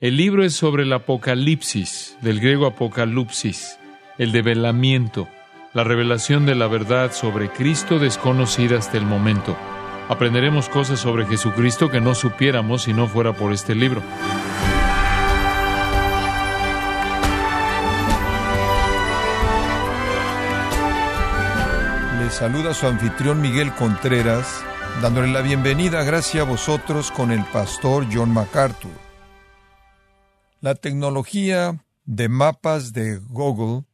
El libro es sobre el Apocalipsis, del griego Apocalipsis, el develamiento, la revelación de la verdad sobre Cristo desconocida hasta el momento. Aprenderemos cosas sobre Jesucristo que no supiéramos si no fuera por este libro. Le saluda su anfitrión Miguel Contreras, dándole la bienvenida, gracias a vosotros, con el pastor John MacArthur. La tecnología de mapas de Google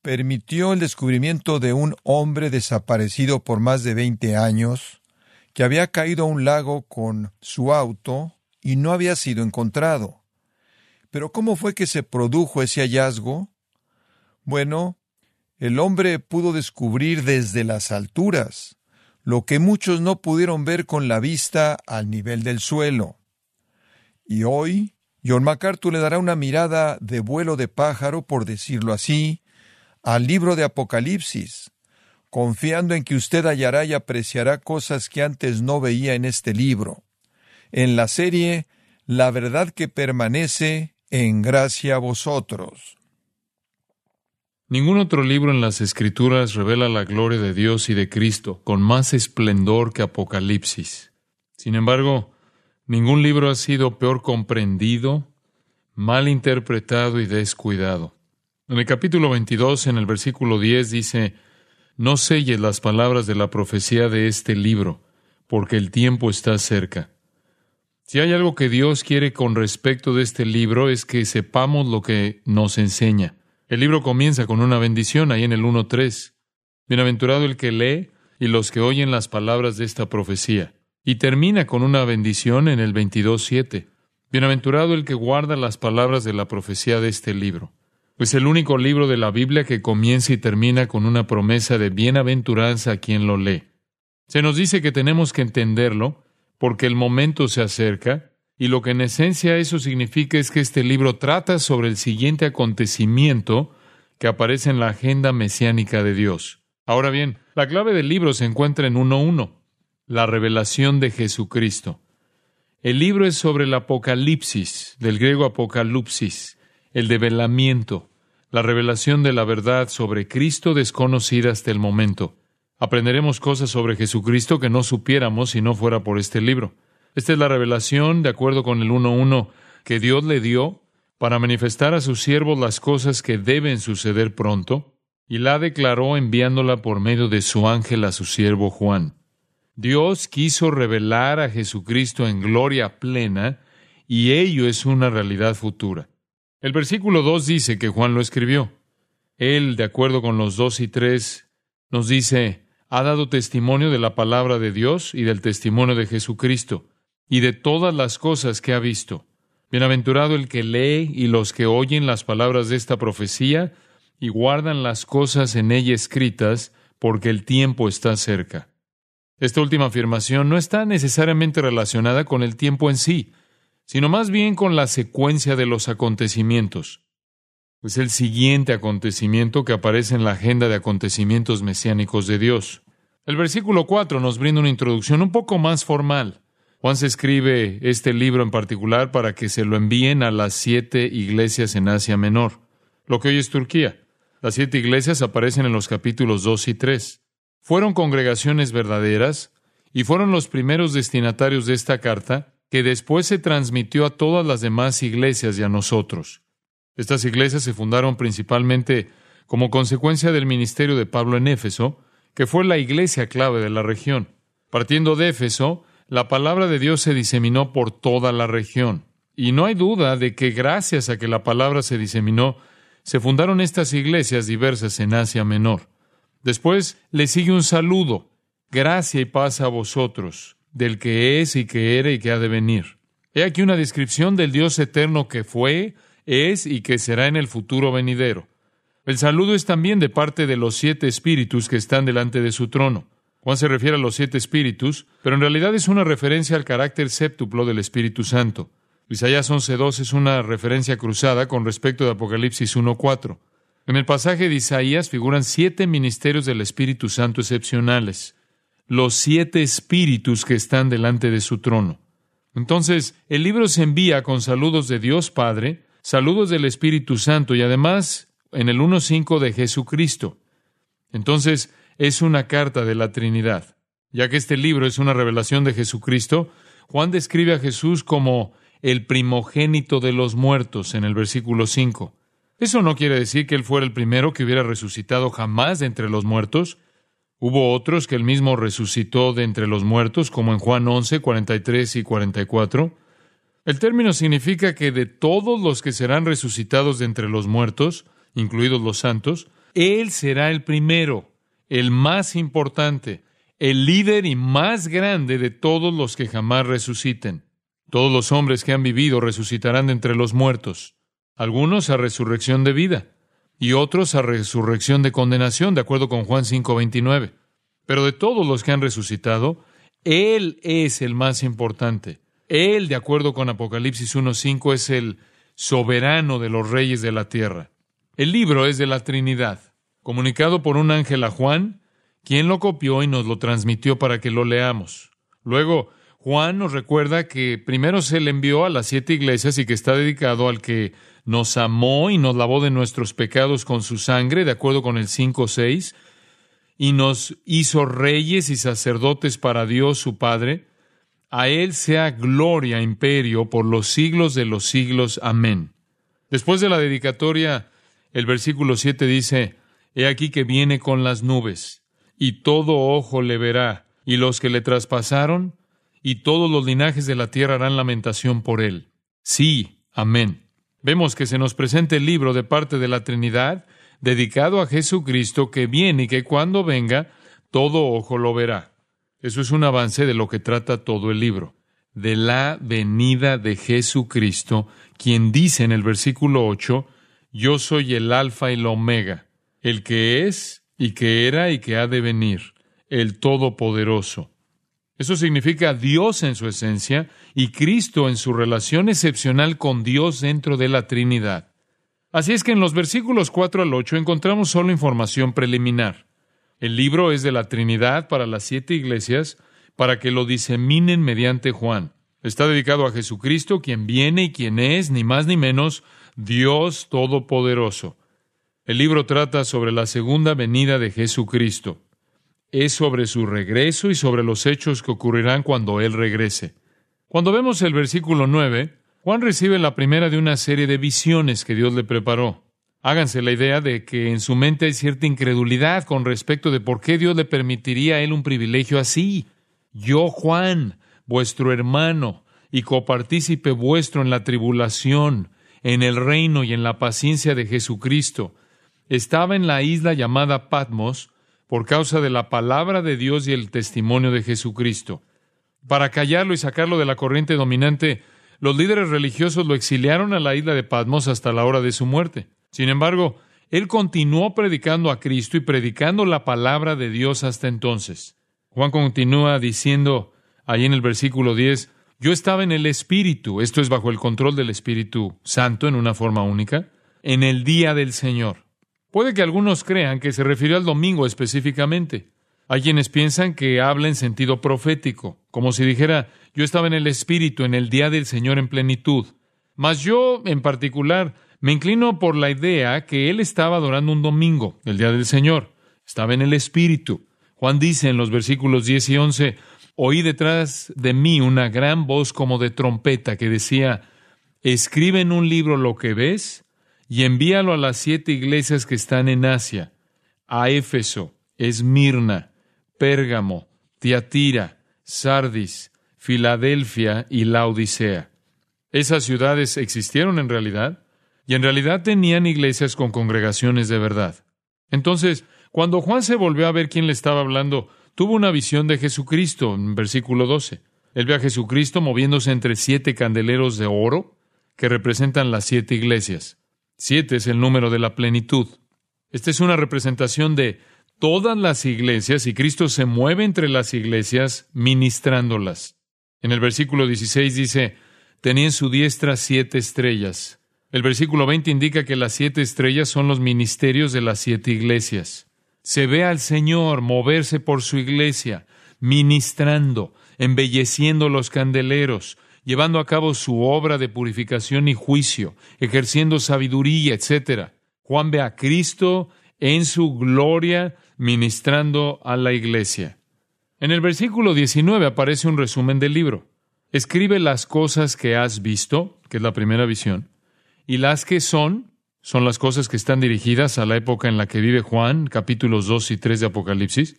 permitió el descubrimiento de un hombre desaparecido por más de 20 años, que había caído a un lago con su auto y no había sido encontrado. Pero ¿cómo fue que se produjo ese hallazgo? Bueno, el hombre pudo descubrir desde las alturas lo que muchos no pudieron ver con la vista al nivel del suelo. Y hoy John MacArthur le dará una mirada de vuelo de pájaro, por decirlo así, al libro de Apocalipsis, confiando en que usted hallará y apreciará cosas que antes no veía en este libro. En la serie La verdad que permanece en gracia a vosotros. Ningún otro libro en las Escrituras revela la gloria de Dios y de Cristo con más esplendor que Apocalipsis. Sin embargo, Ningún libro ha sido peor comprendido, mal interpretado y descuidado. En el capítulo 22, en el versículo 10, dice, No selles las palabras de la profecía de este libro, porque el tiempo está cerca. Si hay algo que Dios quiere con respecto de este libro es que sepamos lo que nos enseña. El libro comienza con una bendición ahí en el 1.3. Bienaventurado el que lee y los que oyen las palabras de esta profecía. Y termina con una bendición en el 22.7. Bienaventurado el que guarda las palabras de la profecía de este libro. Es el único libro de la Biblia que comienza y termina con una promesa de bienaventuranza a quien lo lee. Se nos dice que tenemos que entenderlo porque el momento se acerca y lo que en esencia eso significa es que este libro trata sobre el siguiente acontecimiento que aparece en la agenda mesiánica de Dios. Ahora bien, la clave del libro se encuentra en 1.1 la revelación de Jesucristo. El libro es sobre el Apocalipsis, del griego Apocalipsis, el develamiento, la revelación de la verdad sobre Cristo desconocida hasta el momento. Aprenderemos cosas sobre Jesucristo que no supiéramos si no fuera por este libro. Esta es la revelación, de acuerdo con el 1.1, que Dios le dio para manifestar a sus siervos las cosas que deben suceder pronto, y la declaró enviándola por medio de su ángel a su siervo Juan. Dios quiso revelar a Jesucristo en gloria plena y ello es una realidad futura. El versículo 2 dice que Juan lo escribió. Él, de acuerdo con los 2 y 3, nos dice, ha dado testimonio de la palabra de Dios y del testimonio de Jesucristo y de todas las cosas que ha visto. Bienaventurado el que lee y los que oyen las palabras de esta profecía y guardan las cosas en ella escritas, porque el tiempo está cerca. Esta última afirmación no está necesariamente relacionada con el tiempo en sí, sino más bien con la secuencia de los acontecimientos. Es el siguiente acontecimiento que aparece en la agenda de acontecimientos mesiánicos de Dios. El versículo 4 nos brinda una introducción un poco más formal. Juan se escribe este libro en particular para que se lo envíen a las siete iglesias en Asia Menor, lo que hoy es Turquía. Las siete iglesias aparecen en los capítulos 2 y 3 fueron congregaciones verdaderas y fueron los primeros destinatarios de esta carta que después se transmitió a todas las demás iglesias y a nosotros. Estas iglesias se fundaron principalmente como consecuencia del ministerio de Pablo en Éfeso, que fue la iglesia clave de la región. Partiendo de Éfeso, la palabra de Dios se diseminó por toda la región. Y no hay duda de que gracias a que la palabra se diseminó, se fundaron estas iglesias diversas en Asia Menor. Después le sigue un saludo, gracia y paz a vosotros, del que es y que era y que ha de venir. He aquí una descripción del Dios eterno que fue, es y que será en el futuro venidero. El saludo es también de parte de los siete espíritus que están delante de su trono. Juan se refiere a los siete espíritus, pero en realidad es una referencia al carácter séptuplo del Espíritu Santo. Isaías 11.2 es una referencia cruzada con respecto de Apocalipsis 1.4. En el pasaje de Isaías figuran siete ministerios del Espíritu Santo excepcionales, los siete espíritus que están delante de su trono. Entonces, el libro se envía con saludos de Dios Padre, saludos del Espíritu Santo y además en el 1.5 de Jesucristo. Entonces, es una carta de la Trinidad. Ya que este libro es una revelación de Jesucristo, Juan describe a Jesús como el primogénito de los muertos en el versículo 5. Eso no quiere decir que él fuera el primero que hubiera resucitado jamás de entre los muertos. Hubo otros que él mismo resucitó de entre los muertos, como en Juan 11, 43 y 44. El término significa que de todos los que serán resucitados de entre los muertos, incluidos los santos, él será el primero, el más importante, el líder y más grande de todos los que jamás resuciten. Todos los hombres que han vivido resucitarán de entre los muertos, algunos a resurrección de vida y otros a resurrección de condenación, de acuerdo con Juan 5:29. Pero de todos los que han resucitado, Él es el más importante. Él, de acuerdo con Apocalipsis 1:5, es el soberano de los reyes de la tierra. El libro es de la Trinidad, comunicado por un ángel a Juan, quien lo copió y nos lo transmitió para que lo leamos. Luego, Juan nos recuerda que primero se le envió a las siete iglesias y que está dedicado al que nos amó y nos lavó de nuestros pecados con su sangre, de acuerdo con el 5.6, y nos hizo reyes y sacerdotes para Dios su Padre. A Él sea gloria, imperio, por los siglos de los siglos. Amén. Después de la dedicatoria, el versículo 7 dice, He aquí que viene con las nubes, y todo ojo le verá, y los que le traspasaron, y todos los linajes de la tierra harán lamentación por él. Sí, amén. Vemos que se nos presenta el libro de parte de la Trinidad, dedicado a Jesucristo, que viene y que cuando venga, todo ojo lo verá. Eso es un avance de lo que trata todo el libro, de la venida de Jesucristo, quien dice en el versículo 8, Yo soy el Alfa y la Omega, el que es y que era y que ha de venir, el Todopoderoso. Eso significa Dios en su esencia y Cristo en su relación excepcional con Dios dentro de la Trinidad. Así es que en los versículos 4 al 8 encontramos solo información preliminar. El libro es de la Trinidad para las siete iglesias, para que lo diseminen mediante Juan. Está dedicado a Jesucristo, quien viene y quien es, ni más ni menos, Dios Todopoderoso. El libro trata sobre la segunda venida de Jesucristo. Es sobre su regreso y sobre los hechos que ocurrirán cuando Él regrese. Cuando vemos el versículo 9, Juan recibe la primera de una serie de visiones que Dios le preparó. Háganse la idea de que en su mente hay cierta incredulidad con respecto de por qué Dios le permitiría a él un privilegio así. Yo, Juan, vuestro hermano y copartícipe vuestro en la tribulación, en el reino y en la paciencia de Jesucristo, estaba en la isla llamada Patmos por causa de la palabra de Dios y el testimonio de Jesucristo. Para callarlo y sacarlo de la corriente dominante, los líderes religiosos lo exiliaron a la isla de Patmos hasta la hora de su muerte. Sin embargo, él continuó predicando a Cristo y predicando la palabra de Dios hasta entonces. Juan continúa diciendo ahí en el versículo 10, yo estaba en el Espíritu, esto es bajo el control del Espíritu Santo en una forma única, en el día del Señor. Puede que algunos crean que se refirió al domingo específicamente. Hay quienes piensan que habla en sentido profético, como si dijera, yo estaba en el Espíritu en el día del Señor en plenitud. Mas yo, en particular, me inclino por la idea que él estaba adorando un domingo, el día del Señor. Estaba en el Espíritu. Juan dice en los versículos 10 y 11, oí detrás de mí una gran voz como de trompeta que decía, escribe en un libro lo que ves y envíalo a las siete iglesias que están en Asia, a Éfeso, Esmirna, Pérgamo, Tiatira, Sardis, Filadelfia y Laodicea. Esas ciudades existieron en realidad y en realidad tenían iglesias con congregaciones de verdad. Entonces, cuando Juan se volvió a ver quién le estaba hablando, tuvo una visión de Jesucristo en versículo 12. Él ve a Jesucristo moviéndose entre siete candeleros de oro que representan las siete iglesias. Siete es el número de la plenitud. Esta es una representación de todas las iglesias y Cristo se mueve entre las iglesias ministrándolas. En el versículo 16 dice, tenía en su diestra siete estrellas. El versículo 20 indica que las siete estrellas son los ministerios de las siete iglesias. Se ve al Señor moverse por su iglesia, ministrando, embelleciendo los candeleros, llevando a cabo su obra de purificación y juicio, ejerciendo sabiduría, etc. Juan ve a Cristo en su gloria ministrando a la iglesia. En el versículo 19 aparece un resumen del libro. Escribe las cosas que has visto, que es la primera visión, y las que son, son las cosas que están dirigidas a la época en la que vive Juan, capítulos 2 y 3 de Apocalipsis,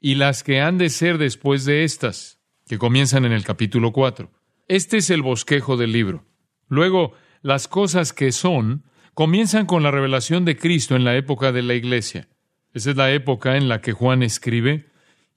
y las que han de ser después de estas, que comienzan en el capítulo 4. Este es el bosquejo del libro. Luego, las cosas que son comienzan con la revelación de Cristo en la época de la iglesia. Esa es la época en la que Juan escribe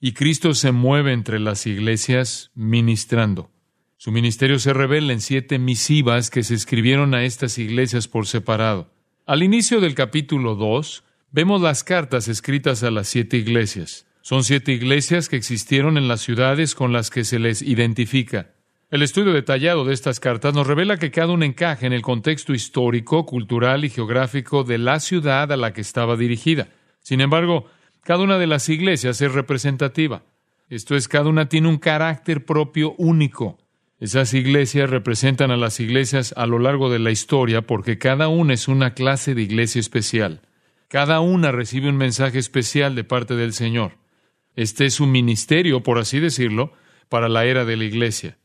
y Cristo se mueve entre las iglesias ministrando. Su ministerio se revela en siete misivas que se escribieron a estas iglesias por separado. Al inicio del capítulo 2, vemos las cartas escritas a las siete iglesias. Son siete iglesias que existieron en las ciudades con las que se les identifica. El estudio detallado de estas cartas nos revela que cada una encaja en el contexto histórico, cultural y geográfico de la ciudad a la que estaba dirigida. Sin embargo, cada una de las iglesias es representativa. Esto es, cada una tiene un carácter propio único. Esas iglesias representan a las iglesias a lo largo de la historia porque cada una es una clase de iglesia especial. Cada una recibe un mensaje especial de parte del Señor. Este es su ministerio, por así decirlo, para la era de la iglesia.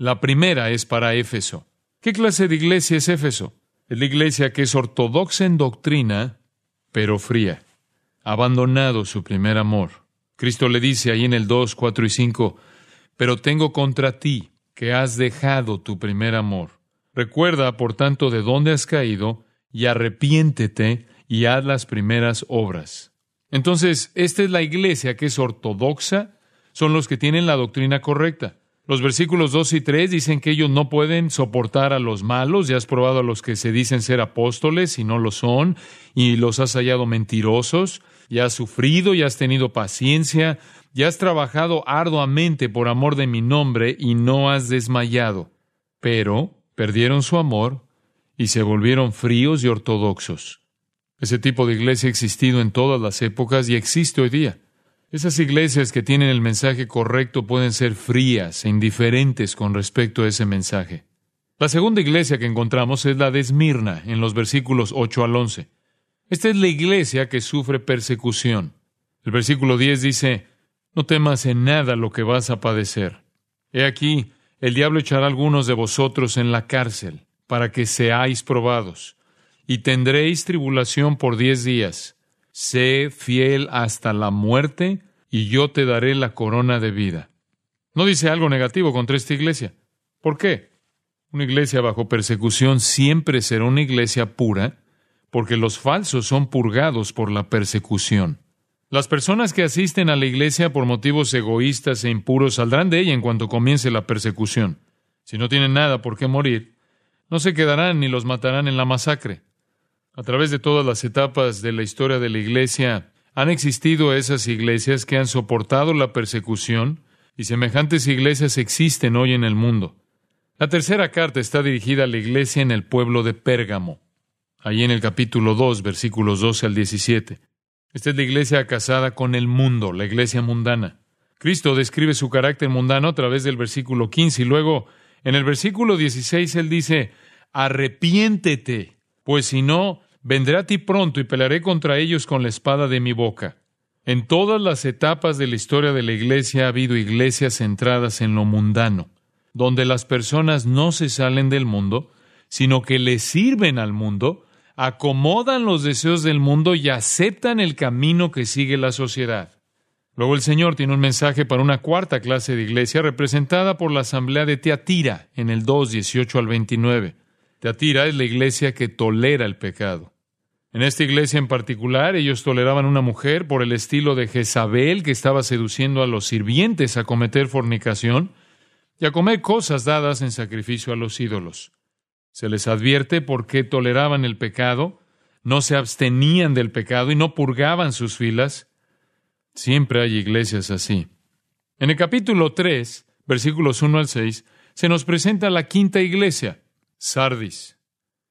La primera es para Éfeso. ¿Qué clase de iglesia es Éfeso? Es la iglesia que es ortodoxa en doctrina, pero fría. Abandonado su primer amor. Cristo le dice ahí en el 2, 4 y 5, pero tengo contra ti que has dejado tu primer amor. Recuerda, por tanto, de dónde has caído, y arrepiéntete y haz las primeras obras. Entonces, esta es la iglesia que es ortodoxa, son los que tienen la doctrina correcta. Los versículos 2 y 3 dicen que ellos no pueden soportar a los malos, ya has probado a los que se dicen ser apóstoles y no lo son, y los has hallado mentirosos, ya has sufrido, y has tenido paciencia, ya has trabajado arduamente por amor de mi nombre y no has desmayado. Pero perdieron su amor y se volvieron fríos y ortodoxos. Ese tipo de iglesia ha existido en todas las épocas y existe hoy día. Esas iglesias que tienen el mensaje correcto pueden ser frías e indiferentes con respecto a ese mensaje. La segunda iglesia que encontramos es la de Esmirna, en los versículos 8 al 11. Esta es la iglesia que sufre persecución. El versículo 10 dice, No temas en nada lo que vas a padecer. He aquí, el diablo echará algunos de vosotros en la cárcel, para que seáis probados, y tendréis tribulación por diez días sé fiel hasta la muerte y yo te daré la corona de vida. No dice algo negativo contra esta iglesia. ¿Por qué? Una iglesia bajo persecución siempre será una iglesia pura, porque los falsos son purgados por la persecución. Las personas que asisten a la iglesia por motivos egoístas e impuros saldrán de ella en cuanto comience la persecución. Si no tienen nada por qué morir, no se quedarán ni los matarán en la masacre. A través de todas las etapas de la historia de la Iglesia han existido esas iglesias que han soportado la persecución y semejantes iglesias existen hoy en el mundo. La tercera carta está dirigida a la iglesia en el pueblo de Pérgamo, ahí en el capítulo 2, versículos 12 al 17. Esta es la iglesia casada con el mundo, la iglesia mundana. Cristo describe su carácter mundano a través del versículo 15 y luego en el versículo 16 él dice, arrepiéntete pues si no, vendré a ti pronto y pelearé contra ellos con la espada de mi boca. En todas las etapas de la historia de la Iglesia ha habido iglesias centradas en lo mundano, donde las personas no se salen del mundo, sino que le sirven al mundo, acomodan los deseos del mundo y aceptan el camino que sigue la sociedad. Luego el Señor tiene un mensaje para una cuarta clase de iglesia representada por la asamblea de Teatira en el 2, 18 al 29. Teatira es la iglesia que tolera el pecado. En esta iglesia en particular, ellos toleraban una mujer por el estilo de Jezabel que estaba seduciendo a los sirvientes a cometer fornicación y a comer cosas dadas en sacrificio a los ídolos. Se les advierte por qué toleraban el pecado, no se abstenían del pecado y no purgaban sus filas. Siempre hay iglesias así. En el capítulo 3, versículos 1 al 6, se nos presenta la quinta iglesia, Sardis.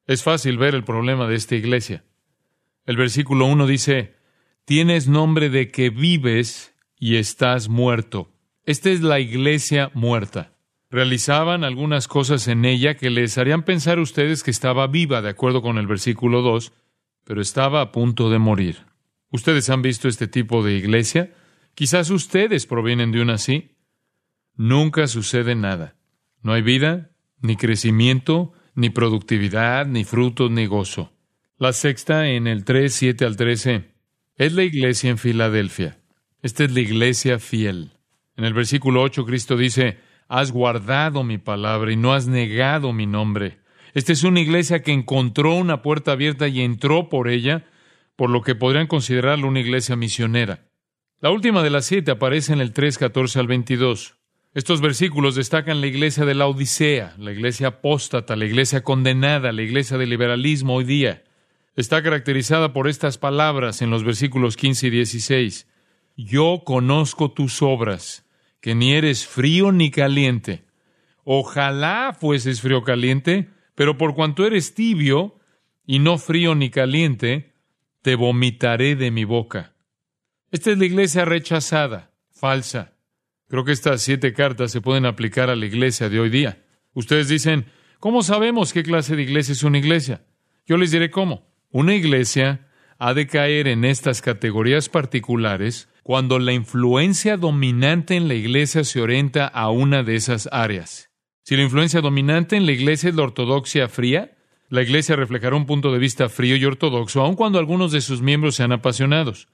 Es fácil ver el problema de esta iglesia. El versículo 1 dice, tienes nombre de que vives y estás muerto. Esta es la iglesia muerta. realizaban algunas cosas en ella que les harían pensar a ustedes que estaba viva, de acuerdo con el versículo 2, pero estaba a punto de morir. ¿Ustedes han visto este tipo de iglesia? Quizás ustedes provienen de una así. Nunca sucede nada. No hay vida, ni crecimiento, ni productividad, ni frutos, ni gozo. La sexta, en el 3, 7 al 13, es la iglesia en Filadelfia. Esta es la iglesia fiel. En el versículo 8, Cristo dice, Has guardado mi palabra y no has negado mi nombre. Esta es una iglesia que encontró una puerta abierta y entró por ella, por lo que podrían considerarla una iglesia misionera. La última de las siete aparece en el 3, 14 al 22. Estos versículos destacan la iglesia de la Odisea, la iglesia apóstata, la iglesia condenada, la iglesia del liberalismo hoy día. Está caracterizada por estas palabras en los versículos 15 y 16. Yo conozco tus obras, que ni eres frío ni caliente. Ojalá fueses frío caliente, pero por cuanto eres tibio y no frío ni caliente, te vomitaré de mi boca. Esta es la iglesia rechazada, falsa. Creo que estas siete cartas se pueden aplicar a la iglesia de hoy día. Ustedes dicen, ¿cómo sabemos qué clase de iglesia es una iglesia? Yo les diré cómo. Una iglesia ha de caer en estas categorías particulares cuando la influencia dominante en la iglesia se orienta a una de esas áreas. Si la influencia dominante en la iglesia es la ortodoxia fría, la iglesia reflejará un punto de vista frío y ortodoxo, aun cuando algunos de sus miembros sean apasionados.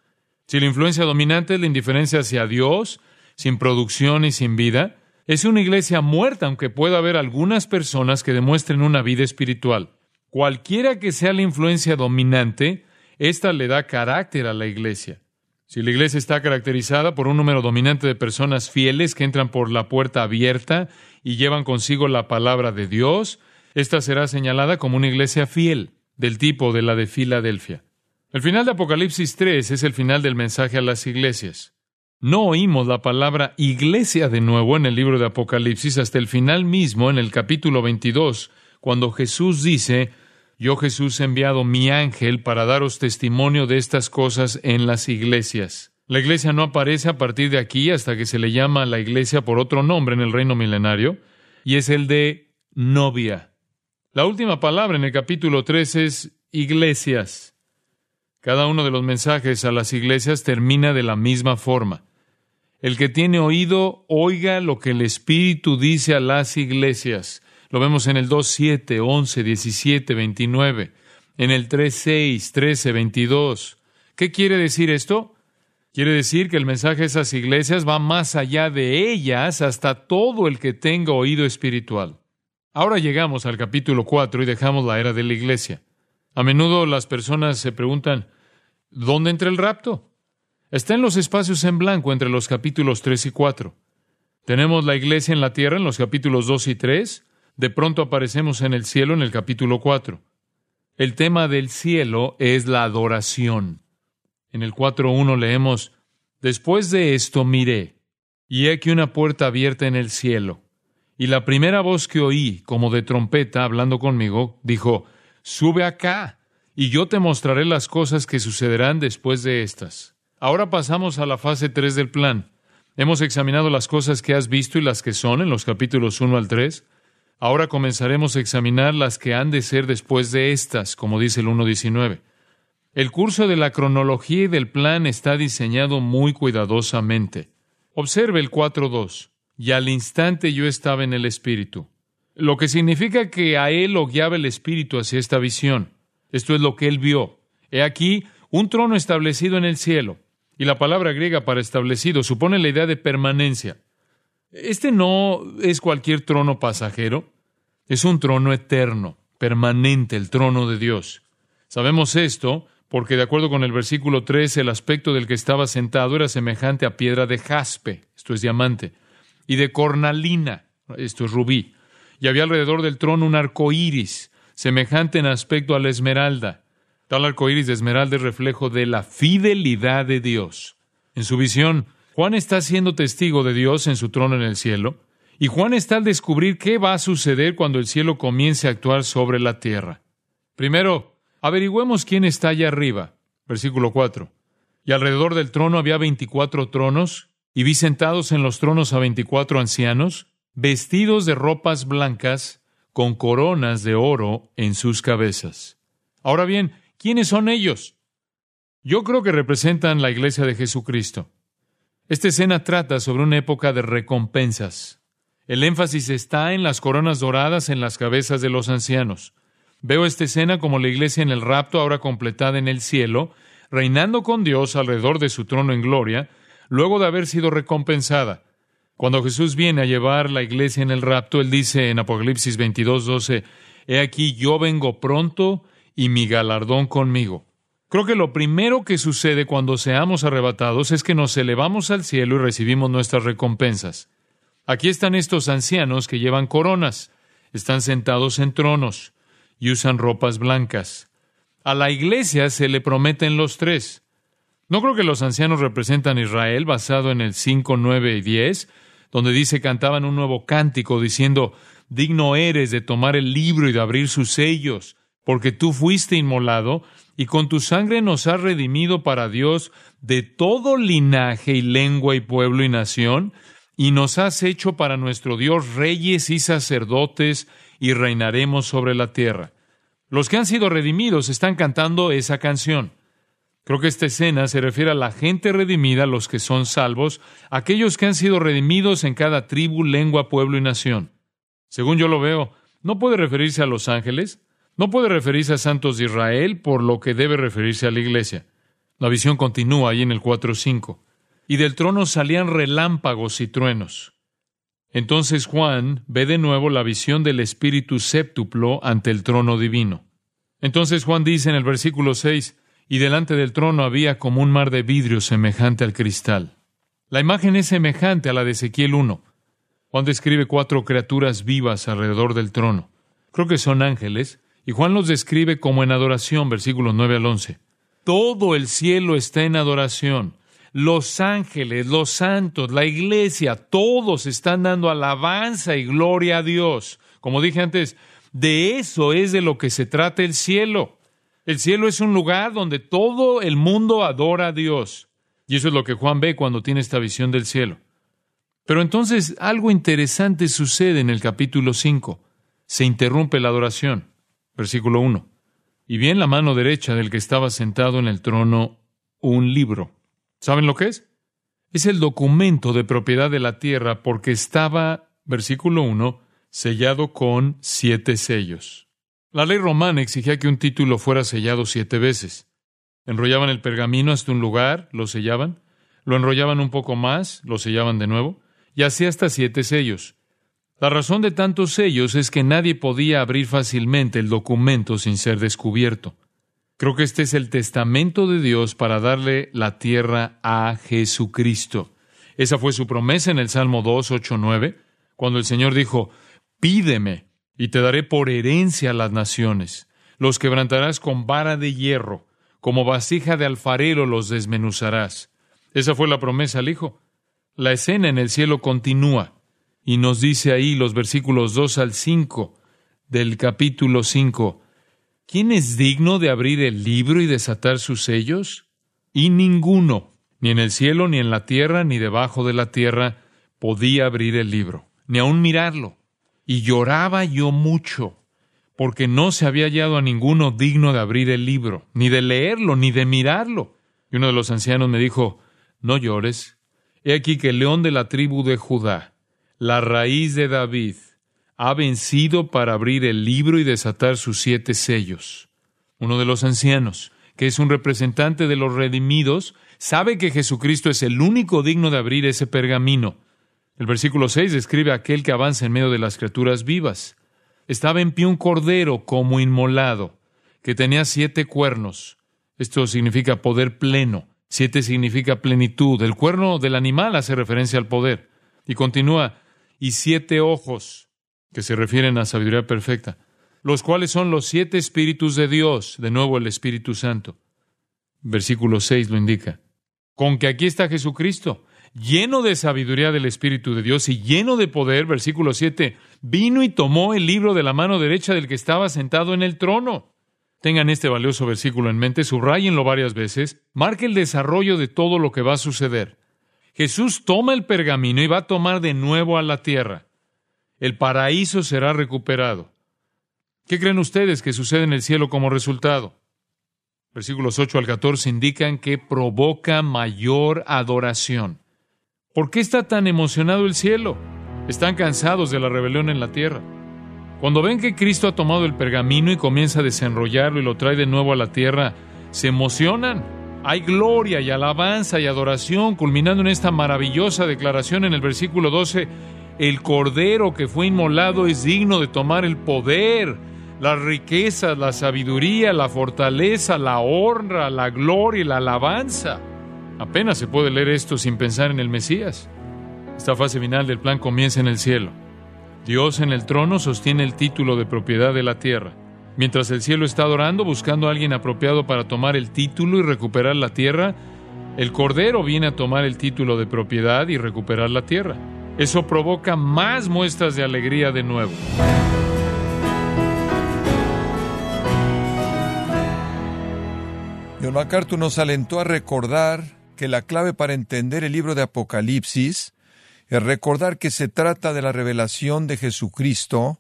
Si la influencia dominante es la indiferencia hacia Dios, sin producción y sin vida, es una iglesia muerta, aunque pueda haber algunas personas que demuestren una vida espiritual. Cualquiera que sea la influencia dominante, ésta le da carácter a la iglesia. Si la iglesia está caracterizada por un número dominante de personas fieles que entran por la puerta abierta y llevan consigo la palabra de Dios, esta será señalada como una iglesia fiel, del tipo de la de Filadelfia. El final de Apocalipsis 3 es el final del mensaje a las iglesias. No oímos la palabra iglesia de nuevo en el libro de Apocalipsis hasta el final mismo, en el capítulo 22, cuando Jesús dice, Yo Jesús he enviado mi ángel para daros testimonio de estas cosas en las iglesias. La iglesia no aparece a partir de aquí hasta que se le llama a la iglesia por otro nombre en el reino milenario, y es el de novia. La última palabra en el capítulo 3 es iglesias. Cada uno de los mensajes a las iglesias termina de la misma forma. El que tiene oído, oiga lo que el Espíritu dice a las iglesias. Lo vemos en el 2, 7, 11, 17, 29, en el 3, 6, 13, 22. ¿Qué quiere decir esto? Quiere decir que el mensaje a esas iglesias va más allá de ellas hasta todo el que tenga oído espiritual. Ahora llegamos al capítulo 4 y dejamos la era de la iglesia. A menudo las personas se preguntan, ¿Dónde entra el rapto? Está en los espacios en blanco entre los capítulos 3 y 4. Tenemos la iglesia en la tierra en los capítulos 2 y 3. De pronto aparecemos en el cielo en el capítulo 4. El tema del cielo es la adoración. En el 4.1 leemos, Después de esto miré, y he aquí una puerta abierta en el cielo. Y la primera voz que oí, como de trompeta, hablando conmigo, dijo, Sube acá y yo te mostraré las cosas que sucederán después de estas. Ahora pasamos a la fase 3 del plan. Hemos examinado las cosas que has visto y las que son en los capítulos 1 al 3. Ahora comenzaremos a examinar las que han de ser después de estas, como dice el 1.19. El curso de la cronología y del plan está diseñado muy cuidadosamente. Observe el 4.2. Y al instante yo estaba en el Espíritu. Lo que significa que a él lo guiaba el Espíritu hacia esta visión. Esto es lo que él vio. He aquí un trono establecido en el cielo. Y la palabra griega para establecido supone la idea de permanencia. Este no es cualquier trono pasajero, es un trono eterno, permanente, el trono de Dios. Sabemos esto porque de acuerdo con el versículo 13, el aspecto del que estaba sentado era semejante a piedra de jaspe, esto es diamante, y de cornalina, esto es rubí. Y había alrededor del trono un arco iris, semejante en aspecto a la esmeralda. Tal arco iris de esmeralda es reflejo de la fidelidad de Dios. En su visión, Juan está siendo testigo de Dios en su trono en el cielo, y Juan está al descubrir qué va a suceder cuando el cielo comience a actuar sobre la tierra. Primero, averigüemos quién está allá arriba. Versículo 4. Y alrededor del trono había veinticuatro tronos, y vi sentados en los tronos a veinticuatro ancianos, vestidos de ropas blancas, con coronas de oro en sus cabezas. Ahora bien, ¿quiénes son ellos? Yo creo que representan la iglesia de Jesucristo. Esta escena trata sobre una época de recompensas. El énfasis está en las coronas doradas en las cabezas de los ancianos. Veo esta escena como la iglesia en el rapto ahora completada en el cielo, reinando con Dios alrededor de su trono en gloria, luego de haber sido recompensada. Cuando Jesús viene a llevar la iglesia en el rapto, él dice en Apocalipsis 22, 12, He aquí yo vengo pronto y mi galardón conmigo. Creo que lo primero que sucede cuando seamos arrebatados es que nos elevamos al cielo y recibimos nuestras recompensas. Aquí están estos ancianos que llevan coronas, están sentados en tronos y usan ropas blancas. A la iglesia se le prometen los tres. No creo que los ancianos representan Israel basado en el 5, 9 y 10, donde dice cantaban un nuevo cántico diciendo, digno eres de tomar el libro y de abrir sus sellos, porque tú fuiste inmolado y con tu sangre nos has redimido para Dios de todo linaje y lengua y pueblo y nación, y nos has hecho para nuestro Dios reyes y sacerdotes, y reinaremos sobre la tierra. Los que han sido redimidos están cantando esa canción. Creo que esta escena se refiere a la gente redimida, los que son salvos, aquellos que han sido redimidos en cada tribu, lengua, pueblo y nación. Según yo lo veo, no puede referirse a los ángeles, no puede referirse a santos de Israel, por lo que debe referirse a la iglesia. La visión continúa ahí en el 4.5. Y del trono salían relámpagos y truenos. Entonces Juan ve de nuevo la visión del Espíritu séptuplo ante el trono divino. Entonces Juan dice en el versículo 6, y delante del trono había como un mar de vidrio semejante al cristal. La imagen es semejante a la de Ezequiel 1. Juan describe cuatro criaturas vivas alrededor del trono. Creo que son ángeles, y Juan los describe como en adoración, versículos 9 al 11. Todo el cielo está en adoración. Los ángeles, los santos, la iglesia, todos están dando alabanza y gloria a Dios. Como dije antes, de eso es de lo que se trata el cielo. El cielo es un lugar donde todo el mundo adora a Dios. Y eso es lo que Juan ve cuando tiene esta visión del cielo. Pero entonces algo interesante sucede en el capítulo 5. Se interrumpe la adoración. Versículo 1. Y vi en la mano derecha del que estaba sentado en el trono un libro. ¿Saben lo que es? Es el documento de propiedad de la tierra porque estaba, versículo 1, sellado con siete sellos. La ley romana exigía que un título fuera sellado siete veces. Enrollaban el pergamino hasta un lugar, lo sellaban, lo enrollaban un poco más, lo sellaban de nuevo, y así hasta siete sellos. La razón de tantos sellos es que nadie podía abrir fácilmente el documento sin ser descubierto. Creo que este es el testamento de Dios para darle la tierra a Jesucristo. Esa fue su promesa en el Salmo 2, 8, 9, cuando el Señor dijo, pídeme y te daré por herencia a las naciones. Los quebrantarás con vara de hierro, como vasija de alfarero los desmenuzarás. Esa fue la promesa al Hijo. La escena en el cielo continúa. Y nos dice ahí los versículos 2 al 5 del capítulo 5, ¿quién es digno de abrir el libro y desatar sus sellos? Y ninguno, ni en el cielo, ni en la tierra, ni debajo de la tierra, podía abrir el libro, ni aun mirarlo. Y lloraba yo mucho, porque no se había hallado a ninguno digno de abrir el libro, ni de leerlo, ni de mirarlo. Y uno de los ancianos me dijo, no llores. He aquí que el león de la tribu de Judá, la raíz de David, ha vencido para abrir el libro y desatar sus siete sellos. Uno de los ancianos, que es un representante de los redimidos, sabe que Jesucristo es el único digno de abrir ese pergamino. El versículo 6 describe a aquel que avanza en medio de las criaturas vivas. Estaba en pie un cordero como inmolado, que tenía siete cuernos. Esto significa poder pleno. Siete significa plenitud. El cuerno del animal hace referencia al poder. Y continúa, y siete ojos, que se refieren a sabiduría perfecta, los cuales son los siete espíritus de Dios, de nuevo el Espíritu Santo. Versículo 6 lo indica. Con que aquí está Jesucristo, lleno de sabiduría del Espíritu de Dios y lleno de poder, versículo 7, vino y tomó el libro de la mano derecha del que estaba sentado en el trono. Tengan este valioso versículo en mente, subrayenlo varias veces, marque el desarrollo de todo lo que va a suceder. Jesús toma el pergamino y va a tomar de nuevo a la tierra. El paraíso será recuperado. ¿Qué creen ustedes que sucede en el cielo como resultado? Versículos 8 al 14 indican que provoca mayor adoración. ¿Por qué está tan emocionado el cielo? Están cansados de la rebelión en la tierra. Cuando ven que Cristo ha tomado el pergamino y comienza a desenrollarlo y lo trae de nuevo a la tierra, se emocionan. Hay gloria y alabanza y adoración, culminando en esta maravillosa declaración en el versículo 12, el Cordero que fue inmolado es digno de tomar el poder, las riquezas, la sabiduría, la fortaleza, la honra, la gloria y la alabanza. Apenas se puede leer esto sin pensar en el Mesías. Esta fase final del plan comienza en el cielo. Dios en el trono sostiene el título de propiedad de la tierra. Mientras el cielo está adorando, buscando a alguien apropiado para tomar el título y recuperar la tierra, el Cordero viene a tomar el título de propiedad y recuperar la tierra. Eso provoca más muestras de alegría de nuevo. John MacArthur nos alentó a recordar que la clave para entender el libro de Apocalipsis es recordar que se trata de la revelación de Jesucristo,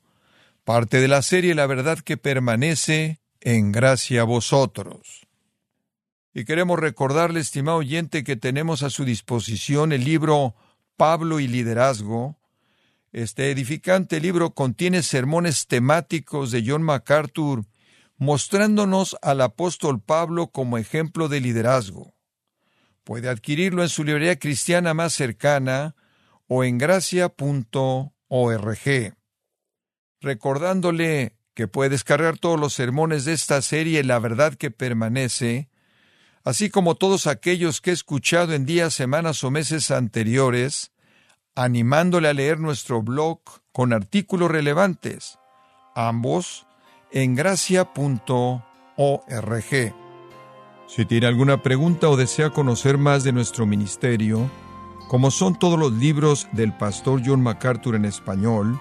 parte de la serie La verdad que permanece en gracia a vosotros. Y queremos recordarle, estimado oyente, que tenemos a su disposición el libro Pablo y Liderazgo. Este edificante libro contiene sermones temáticos de John MacArthur mostrándonos al apóstol Pablo como ejemplo de liderazgo. Puede adquirirlo en su librería cristiana más cercana o en gracia.org. Recordándole que puede descargar todos los sermones de esta serie La verdad que permanece, así como todos aquellos que he escuchado en días, semanas o meses anteriores, animándole a leer nuestro blog con artículos relevantes, ambos en gracia.org. Si tiene alguna pregunta o desea conocer más de nuestro ministerio, como son todos los libros del pastor John MacArthur en español,